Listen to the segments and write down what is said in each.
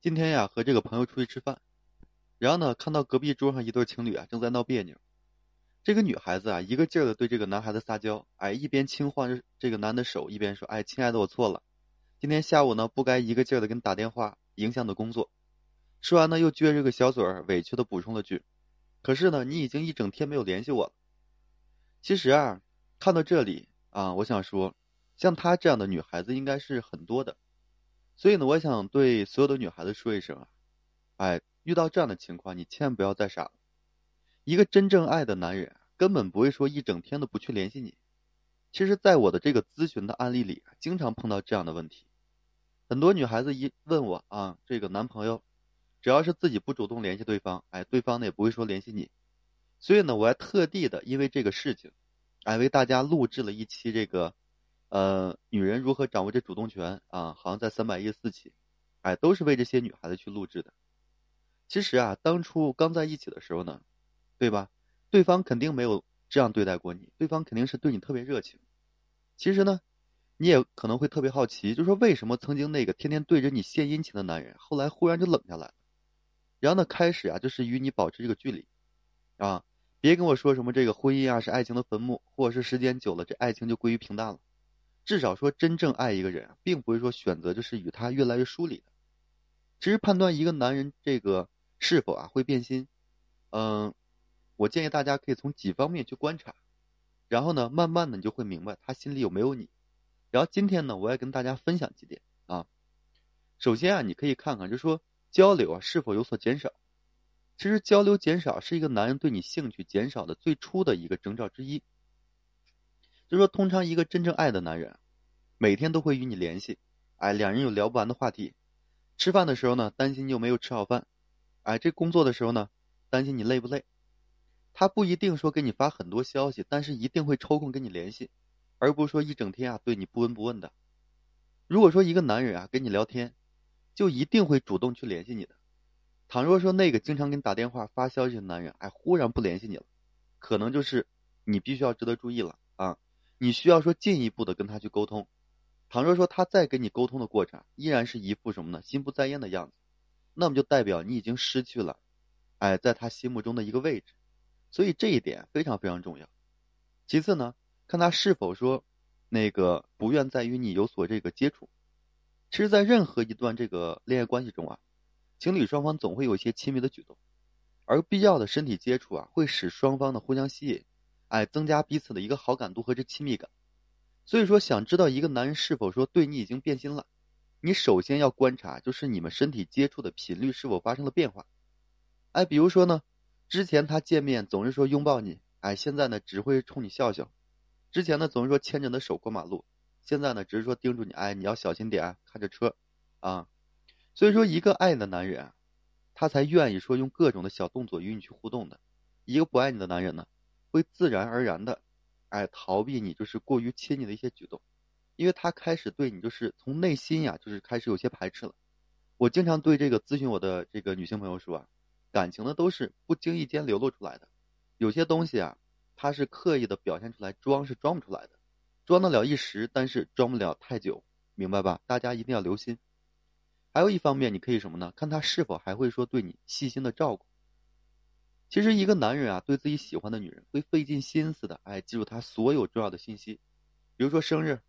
今天呀，和这个朋友出去吃饭，然后呢，看到隔壁桌上一对情侣啊，正在闹别扭。这个女孩子啊，一个劲儿的对这个男孩子撒娇，哎，一边轻晃着这个男的手，一边说：“哎，亲爱的，我错了，今天下午呢，不该一个劲儿的给你打电话，影响的工作。”说完呢，又撅着个小嘴儿，委屈的补充了句：“可是呢，你已经一整天没有联系我了。”其实啊，看到这里啊，我想说，像她这样的女孩子应该是很多的。所以呢，我想对所有的女孩子说一声啊，哎，遇到这样的情况，你千万不要再傻了。一个真正爱的男人，根本不会说一整天都不去联系你。其实，在我的这个咨询的案例里，经常碰到这样的问题。很多女孩子一问我啊，这个男朋友，只要是自己不主动联系对方，哎，对方呢也不会说联系你。所以呢，我还特地的因为这个事情，哎，为大家录制了一期这个。呃，女人如何掌握这主动权啊？好像在三百一十四期，哎，都是为这些女孩子去录制的。其实啊，当初刚在一起的时候呢，对吧？对方肯定没有这样对待过你，对方肯定是对你特别热情。其实呢，你也可能会特别好奇，就说为什么曾经那个天天对着你献殷勤的男人，后来忽然就冷下来了？然后呢，开始啊，就是与你保持这个距离，啊，别跟我说什么这个婚姻啊是爱情的坟墓，或者是时间久了这爱情就归于平淡了。至少说，真正爱一个人，并不是说选择就是与他越来越疏离的。其实判断一个男人这个是否啊会变心，嗯，我建议大家可以从几方面去观察，然后呢，慢慢的你就会明白他心里有没有你。然后今天呢，我也跟大家分享几点啊。首先啊，你可以看看，就说交流啊是否有所减少。其实交流减少是一个男人对你兴趣减少的最初的一个征兆之一。就说，通常一个真正爱的男人，每天都会与你联系，哎，两人有聊不完的话题。吃饭的时候呢，担心你有没有吃好饭，哎，这工作的时候呢，担心你累不累。他不一定说给你发很多消息，但是一定会抽空跟你联系，而不是说一整天啊对你不闻不问的。如果说一个男人啊跟你聊天，就一定会主动去联系你的。倘若说那个经常给你打电话发消息的男人，哎，忽然不联系你了，可能就是你必须要值得注意了啊。你需要说进一步的跟他去沟通，倘若说他再跟你沟通的过程依然是一副什么呢？心不在焉的样子，那么就代表你已经失去了，哎，在他心目中的一个位置，所以这一点非常非常重要。其次呢，看他是否说那个不愿再与你有所这个接触。其实，在任何一段这个恋爱关系中啊，情侣双方总会有一些亲密的举动，而必要的身体接触啊，会使双方的互相吸引。哎，增加彼此的一个好感度和这亲密感。所以说，想知道一个男人是否说对你已经变心了，你首先要观察，就是你们身体接触的频率是否发生了变化。哎，比如说呢，之前他见面总是说拥抱你，哎，现在呢只会冲你笑笑；之前呢总是说牵着你的手过马路，现在呢只是说叮嘱你，哎，你要小心点，看着车，啊。所以说，一个爱你的男人，他才愿意说用各种的小动作与你去互动的。一个不爱你的男人呢？会自然而然的，哎，逃避你就是过于亲密的一些举动，因为他开始对你就是从内心呀，就是开始有些排斥了。我经常对这个咨询我的这个女性朋友说啊，感情呢都是不经意间流露出来的，有些东西啊，它是刻意的表现出来，装是装不出来的，装得了一时，但是装不了太久，明白吧？大家一定要留心。还有一方面，你可以什么呢？看他是否还会说对你细心的照顾。其实，一个男人啊，对自己喜欢的女人会费尽心思的，哎，记住她所有重要的信息，比如说生日。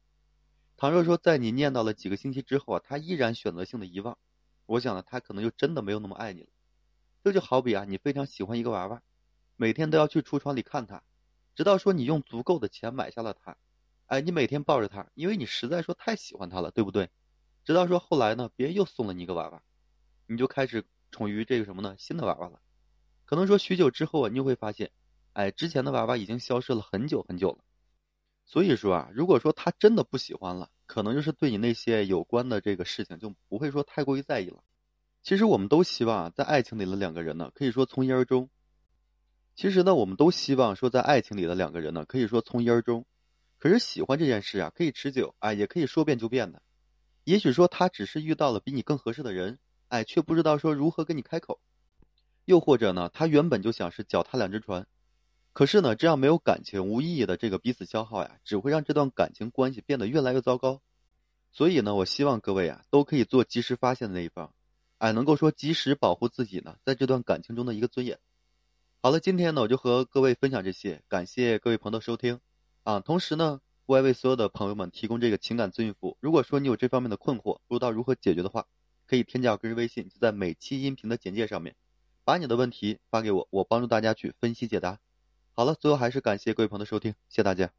倘若说在你念叨了几个星期之后啊，他依然选择性的遗忘，我想呢，他可能就真的没有那么爱你了。这就好比啊，你非常喜欢一个娃娃，每天都要去橱窗里看它，直到说你用足够的钱买下了它，哎，你每天抱着它，因为你实在说太喜欢它了，对不对？直到说后来呢，别人又送了你一个娃娃，你就开始宠于这个什么呢？新的娃娃了。可能说许久之后啊，你就会发现，哎，之前的娃娃已经消失了很久很久了。所以说啊，如果说他真的不喜欢了，可能就是对你那些有关的这个事情就不会说太过于在意了。其实我们都希望在爱情里的两个人呢，可以说从一而终。其实呢，我们都希望说在爱情里的两个人呢，可以说从一而终。可是喜欢这件事啊，可以持久，哎，也可以说变就变的。也许说他只是遇到了比你更合适的人，哎，却不知道说如何跟你开口。又或者呢，他原本就想是脚踏两只船，可是呢，这样没有感情、无意义的这个彼此消耗呀，只会让这段感情关系变得越来越糟糕。所以呢，我希望各位啊，都可以做及时发现的那一方，哎，能够说及时保护自己呢，在这段感情中的一个尊严。好了，今天呢我就和各位分享这些，感谢各位朋友的收听啊。同时呢，我也为所有的朋友们提供这个情感咨询服务。如果说你有这方面的困惑，不知道如何解决的话，可以添加我个人微信，就在每期音频的简介上面，把你的问题发给我，我帮助大家去分析解答。好了，最后还是感谢各位朋友的收听，谢谢大家。